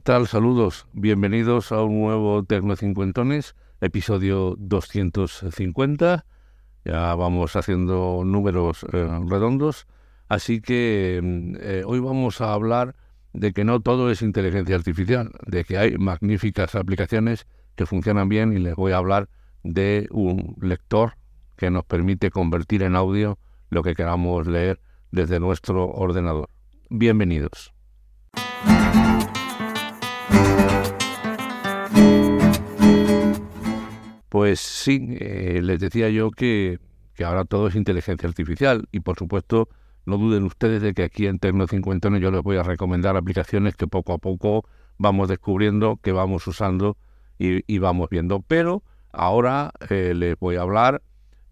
tal? Saludos, bienvenidos a un nuevo Tecnocincuentones, episodio 250. Ya vamos haciendo números eh, redondos, así que mm, eh, hoy vamos a hablar de que no todo es inteligencia artificial, de que hay magníficas aplicaciones que funcionan bien y les voy a hablar de un lector que nos permite convertir en audio lo que queramos leer desde nuestro ordenador. Bienvenidos. Pues sí, eh, les decía yo que, ahora todo es inteligencia artificial y por supuesto no duden ustedes de que aquí en Tecno 50 yo les voy a recomendar aplicaciones que poco a poco vamos descubriendo, que vamos usando y, vamos viendo. Pero ahora eh, les voy a hablar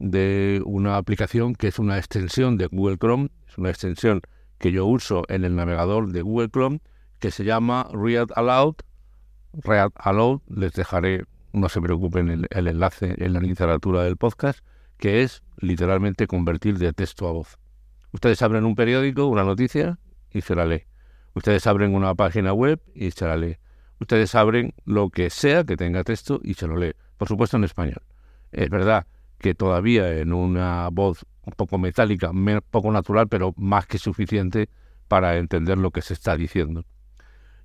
de una aplicación que es una extensión de Google Chrome, es una extensión que yo uso en el navegador de Google Chrome que se llama Read Aloud. Read Aloud, les dejaré no se preocupen el, el enlace en la literatura del podcast, que es literalmente convertir de texto a voz. Ustedes abren un periódico, una noticia y se la lee. Ustedes abren una página web y se la lee. Ustedes abren lo que sea que tenga texto y se lo lee. Por supuesto en español. Es verdad que todavía en una voz un poco metálica, poco natural, pero más que suficiente para entender lo que se está diciendo.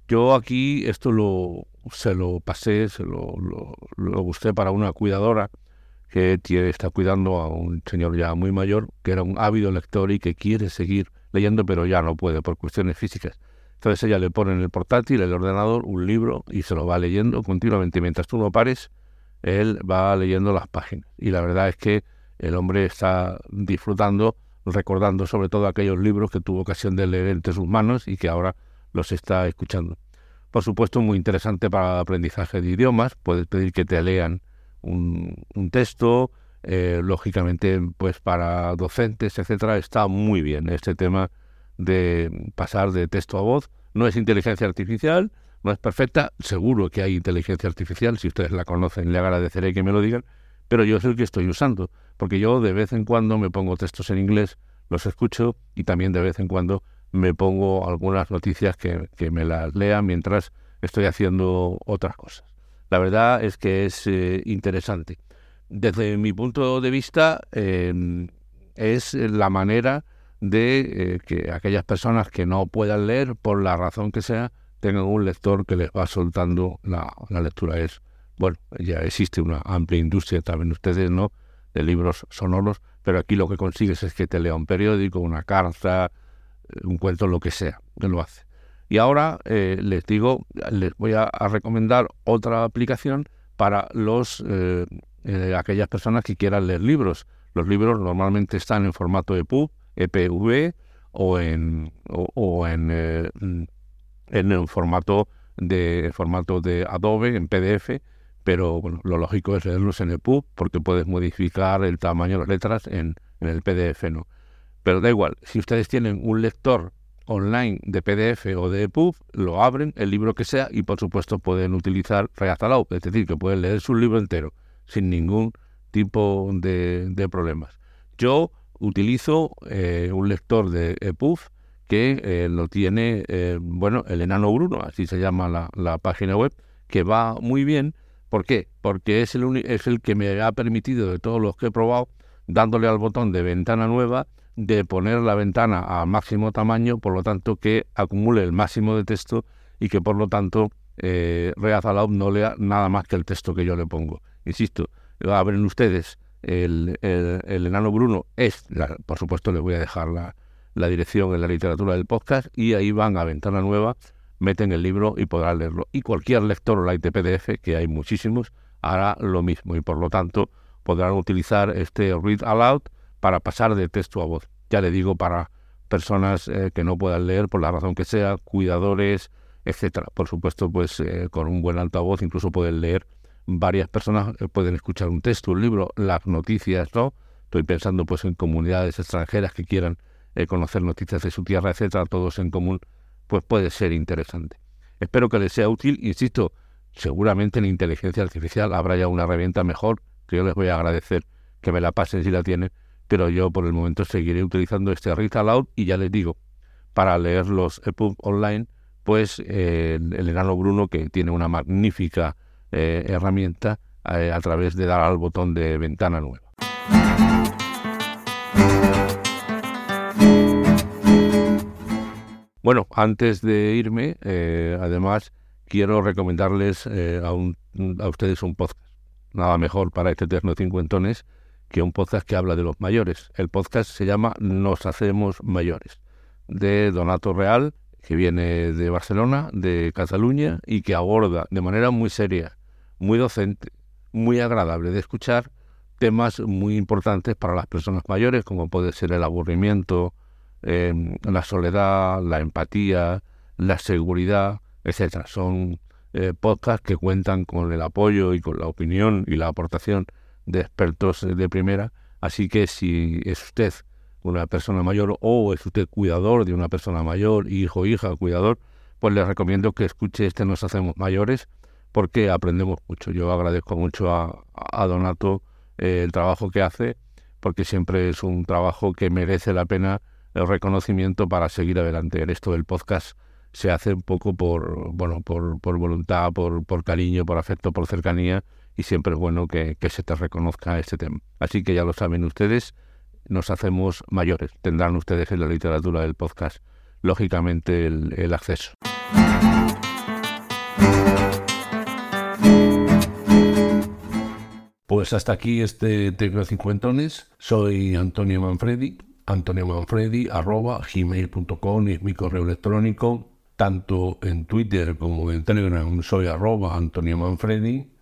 Yo aquí esto lo, se lo pasé, se lo, lo, busqué para una cuidadora que está cuidando a un señor ya muy mayor, que era un ávido lector y que quiere seguir leyendo, pero ya no puede por cuestiones físicas. Entonces ella le pone en el portátil, el ordenador, un libro y se lo va leyendo continuamente. Mientras tú no pares, él va leyendo las páginas. Y la verdad es que el hombre está disfrutando, recordando sobre todo aquellos libros que tuvo ocasión de leer entre sus manos y que ahora los está escuchando. Por supuesto, muy interesante para el aprendizaje de idiomas. Puedes pedir que te lean un, texto. Eh, lógicamente, pues para docentes, etcétera, está muy bien este tema de pasar de texto a voz. No es inteligencia artificial, no es perfecta. Seguro que hay inteligencia artificial. Si ustedes la conocen, le agradeceré que me lo digan. Pero yo es el que estoy usando, porque yo de vez en cuando me pongo textos en inglés, los escucho y también de vez en cuando me pongo algunas noticias que, me las lea mientras estoy haciendo otras cosas. La verdad es que es eh, interesante. Desde mi punto de vista, em, es la manera de eh, que aquellas personas que no puedan leer, por la razón que sea, tengan un lector que les va soltando la, la lectura. Es, bueno, ya existe una amplia industria, también ustedes, ¿no?, de libros sonoros, pero aquí lo que consigues es que te lea un periódico, una carta, un cuento, lo que sea, que lo hace. Y ahora eh, les digo, les voy a, recomendar otra aplicación para los eh, eh, aquellas personas que quieran leer libros. Los libros normalmente están en formato EPUB, EPV o en o, en, en formato de formato de Adobe, en PDF, pero bueno, lo lógico es leerlos en EPUB porque puedes modificar el tamaño de las letras en, en el PDF, ¿no? Pero da igual, si ustedes tienen un lector online de PDF o de EPUB, lo abren, el libro que sea, y por supuesto pueden utilizar React es decir, que pueden leer su libro entero sin ningún tipo de, problemas. Yo utilizo eh, un lector de EPUB que eh, lo tiene, eh, bueno, el enano Bruno, así se llama la, la, página web, que va muy bien. ¿Por qué? Porque es el, es el que me ha permitido de todos los que he probado, dándole al botón de ventana nueva, de poner la ventana a máximo tamaño, por lo tanto que acumule el máximo de texto y que por lo tanto eh, Read Aloud no lea nada más que el texto que yo le pongo. Insisto, abren ustedes el, el, enano Bruno, es, por supuesto les voy a dejar la, la dirección en la literatura del podcast y ahí van a ventana nueva, meten el libro y podrán leerlo. Y cualquier lector online de PDF, que hay muchísimos, hará lo mismo y por lo tanto podrán utilizar este Read Aloud para pasar de texto a voz. Ya le digo, para personas eh, que no puedan leer por la razón que sea, cuidadores, etcétera. Por supuesto, pues eh, con un buen altavoz incluso pueden leer varias personas eh, pueden escuchar un texto, un libro, las noticias, ¿no? Estoy pensando pues en comunidades extranjeras que quieran conocer noticias de su tierra, etcétera, todos en común, pues puede ser interesante. Espero que les sea útil, insisto, seguramente en inteligencia artificial habrá ya una herramienta mejor, que yo les voy a agradecer que me la pasen si la tienen, pero yo por el momento seguiré utilizando este Read Aloud y ya les digo, para leer los EPUB online, pues eh, el enano Bruno, que tiene una magnífica eh, herramienta eh, a través de dar al botón de ventana nueva. Bueno, antes de irme, además quiero recomendarles a, ustedes un podcast. Nada mejor para este eterno cincuentones que un podcast que habla de los mayores. El podcast se llama Nos Hacemos Mayores, de Donato Real, que viene de Barcelona, de Cataluña, y que aborda de manera muy seria, muy docente, muy agradable de escuchar, temas muy importantes para las personas mayores, como puede ser el aburrimiento, em, la soledad, la empatía, la seguridad, etcétera. Son eh, podcasts que cuentan con el apoyo y con la opinión y la aportación de expertos de primera. Así que si es usted una persona mayor o es usted cuidador de una persona mayor, hijo, hija, cuidador, pues le recomiendo que escuche este Nos Hacemos Mayores porque aprendemos mucho. Yo agradezco mucho a, Donato eh, el trabajo que hace porque siempre es un trabajo que merece la pena el reconocimiento para seguir adelante. En esto del podcast se hace un poco por, bueno, por, por voluntad, por, por cariño, por afecto, por cercanía y siempre es bueno que, se te reconozca este tema. Así que ya lo saben ustedes, nos hacemos mayores. Tendrán ustedes en la literatura del podcast, lógicamente, el, acceso. Pues hasta aquí este Tecno Cincuentones. Soy Antonio Manfredi. Antonio Manfredi, gmail.com es mi correo electrónico. Tanto en Twitter como en Telegram soy arroba Antonio Manfredi